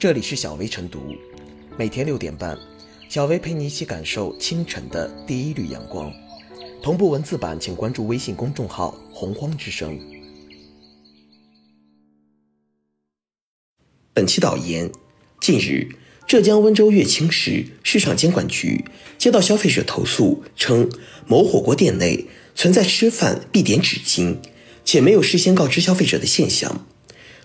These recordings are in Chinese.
这里是小薇晨读，每天六点半，小薇陪你一起感受清晨的第一缕阳光。同步文字版，请关注微信公众号“洪荒之声”。本期导言：近日，浙江温州乐清市市场监管局接到消费者投诉，称某火锅店内存在吃饭必点纸巾，且没有事先告知消费者的现象。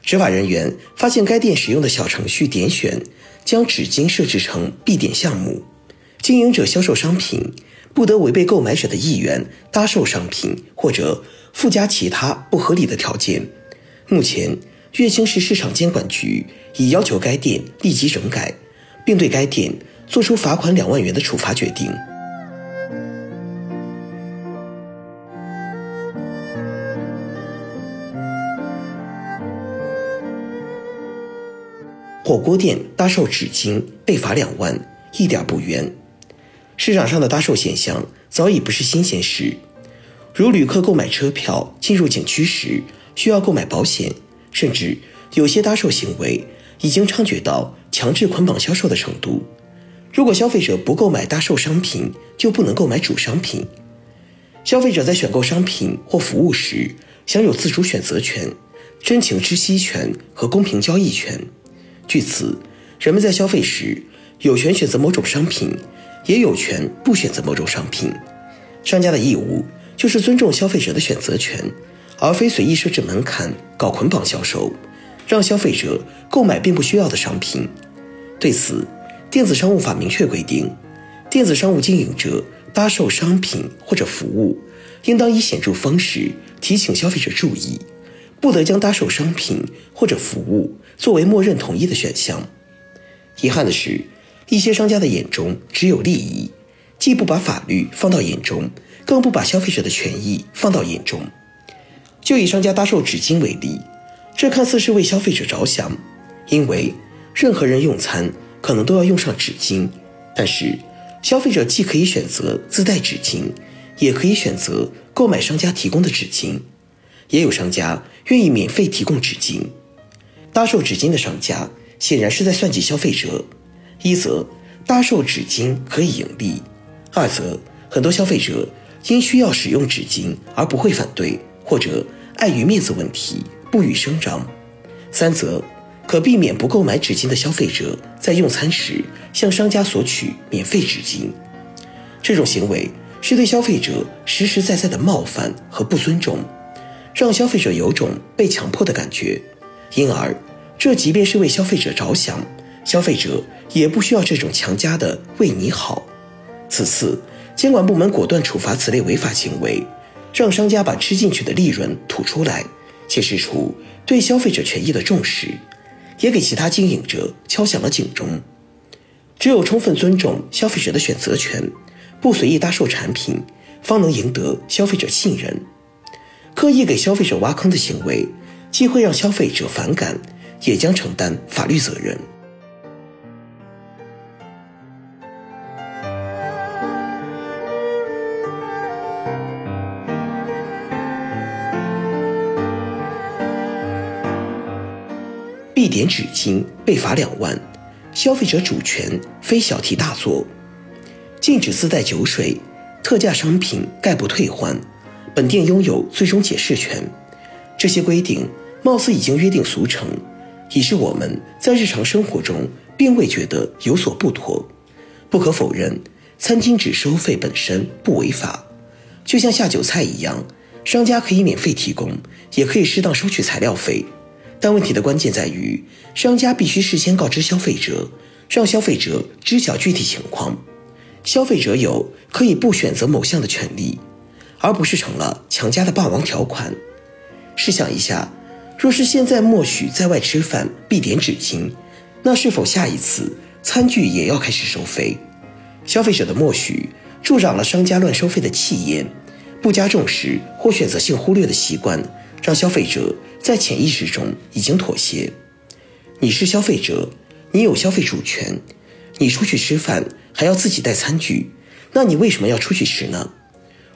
执法人员发现该店使用的小程序点选将纸巾设置成必点项目，经营者销售商品不得违背购买者的意愿搭售商品或者附加其他不合理的条件。目前，乐清市市场监管局已要求该店立即整改，并对该店作出罚款两万元的处罚决定。火锅店搭售纸巾被罚两万，一点不冤。市场上的搭售现象早已不是新鲜事，如旅客购买车票进入景区时需要购买保险，甚至有些搭售行为已经猖獗到强制捆绑销售的程度。如果消费者不购买搭售商品，就不能购买主商品。消费者在选购商品或服务时享有自主选择权、真情知悉权和公平交易权。据此，人们在消费时有权选择某种商品，也有权不选择某种商品。商家的义务就是尊重消费者的选择权，而非随意设置门槛搞捆绑销售，让消费者购买并不需要的商品。对此，电子商务法明确规定，电子商务经营者搭售商品或者服务，应当以显著方式提醒消费者注意。不得将搭售商品或者服务作为默认同意的选项。遗憾的是，一些商家的眼中只有利益，既不把法律放到眼中，更不把消费者的权益放到眼中。就以商家搭售纸巾为例，这看似是为消费者着想，因为任何人用餐可能都要用上纸巾，但是消费者既可以选择自带纸巾，也可以选择购买商家提供的纸巾。也有商家愿意免费提供纸巾，搭售纸巾的商家显然是在算计消费者。一则搭售纸巾可以盈利，二则很多消费者因需要使用纸巾而不会反对，或者碍于面子问题不予声张。三则可避免不购买纸巾的消费者在用餐时向商家索取免费纸巾。这种行为是对消费者实实在在的冒犯和不尊重。让消费者有种被强迫的感觉，因而，这即便是为消费者着想，消费者也不需要这种强加的为你好。此次，监管部门果断处罚此类违法行为，让商家把吃进去的利润吐出来，显示出对消费者权益的重视，也给其他经营者敲响了警钟。只有充分尊重消费者的选择权，不随意搭售产品，方能赢得消费者信任。刻意给消费者挖坑的行为，既会让消费者反感，也将承担法律责任。必点纸巾被罚两万，消费者主权非小题大做。禁止自带酒水，特价商品概不退换。本店拥有最终解释权，这些规定貌似已经约定俗成，已是我们在日常生活中并未觉得有所不妥。不可否认，餐巾纸收费本身不违法，就像下酒菜一样，商家可以免费提供，也可以适当收取材料费。但问题的关键在于，商家必须事先告知消费者，让消费者知晓具体情况，消费者有可以不选择某项的权利。而不是成了强加的霸王条款。试想一下，若是现在默许在外吃饭必点纸巾，那是否下一次餐具也要开始收费？消费者的默许助长了商家乱收费的气焰，不加重视或选择性忽略的习惯，让消费者在潜意识中已经妥协。你是消费者，你有消费主权，你出去吃饭还要自己带餐具，那你为什么要出去吃呢？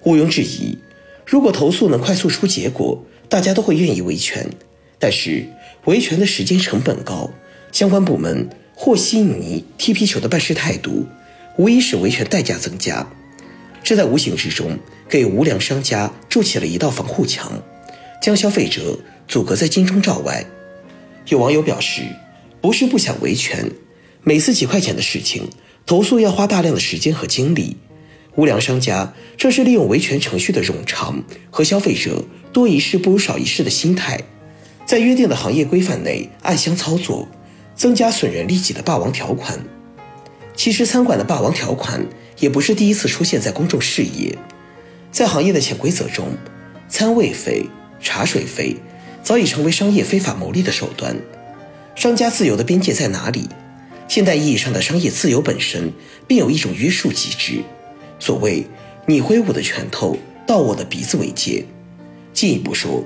毋庸置疑，如果投诉能快速出结果，大家都会愿意维权。但是维权的时间成本高，相关部门和稀泥踢皮球的办事态度，无疑使维权代价增加。这在无形之中给无良商家筑起了一道防护墙，将消费者阻隔在金钟罩外。有网友表示，不是不想维权，每次几块钱的事情，投诉要花大量的时间和精力。无良商家正是利用维权程序的冗长和消费者多一事不如少一事的心态，在约定的行业规范内暗箱操作，增加损人利己的霸王条款。其实，餐馆的霸王条款也不是第一次出现在公众视野，在行业的潜规则中，餐位费、茶水费早已成为商业非法牟利的手段。商家自由的边界在哪里？现代意义上的商业自由本身便有一种约束机制。所谓“你挥舞的拳头到我的鼻子为界”，进一步说，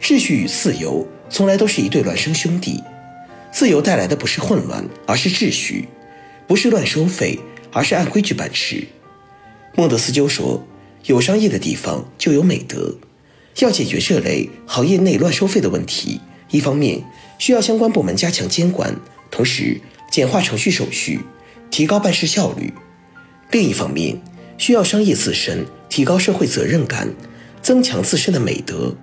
秩序与自由从来都是一对孪生兄弟。自由带来的不是混乱，而是秩序；不是乱收费，而是按规矩办事。孟德斯鸠说：“有商业的地方就有美德。”要解决这类行业内乱收费的问题，一方面需要相关部门加强监管，同时简化程序手续，提高办事效率；另一方面，需要商业自身提高社会责任感，增强自身的美德。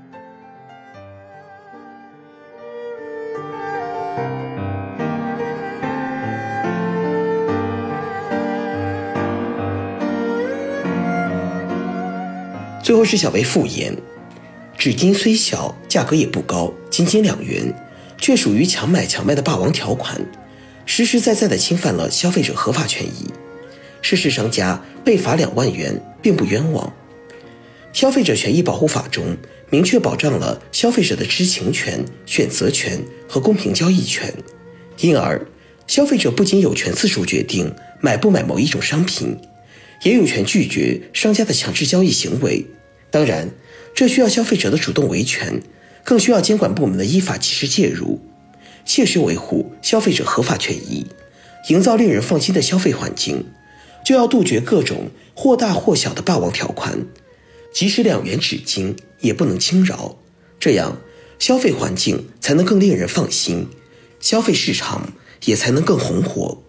最后是小薇复言，纸巾虽小，价格也不高，仅仅两元，却属于强买强卖的霸王条款，实实在在的侵犯了消费者合法权益。涉事商家被罚两万元，并不冤枉。消费者权益保护法中明确保障了消费者的知情权、选择权和公平交易权，因而消费者不仅有权自主决定买不买某一种商品，也有权拒绝商家的强制交易行为。当然，这需要消费者的主动维权，更需要监管部门的依法及时介入，切实维护消费者合法权益，营造令人放心的消费环境。就要杜绝各种或大或小的霸王条款，即使两元纸巾也不能轻饶，这样消费环境才能更令人放心，消费市场也才能更红火。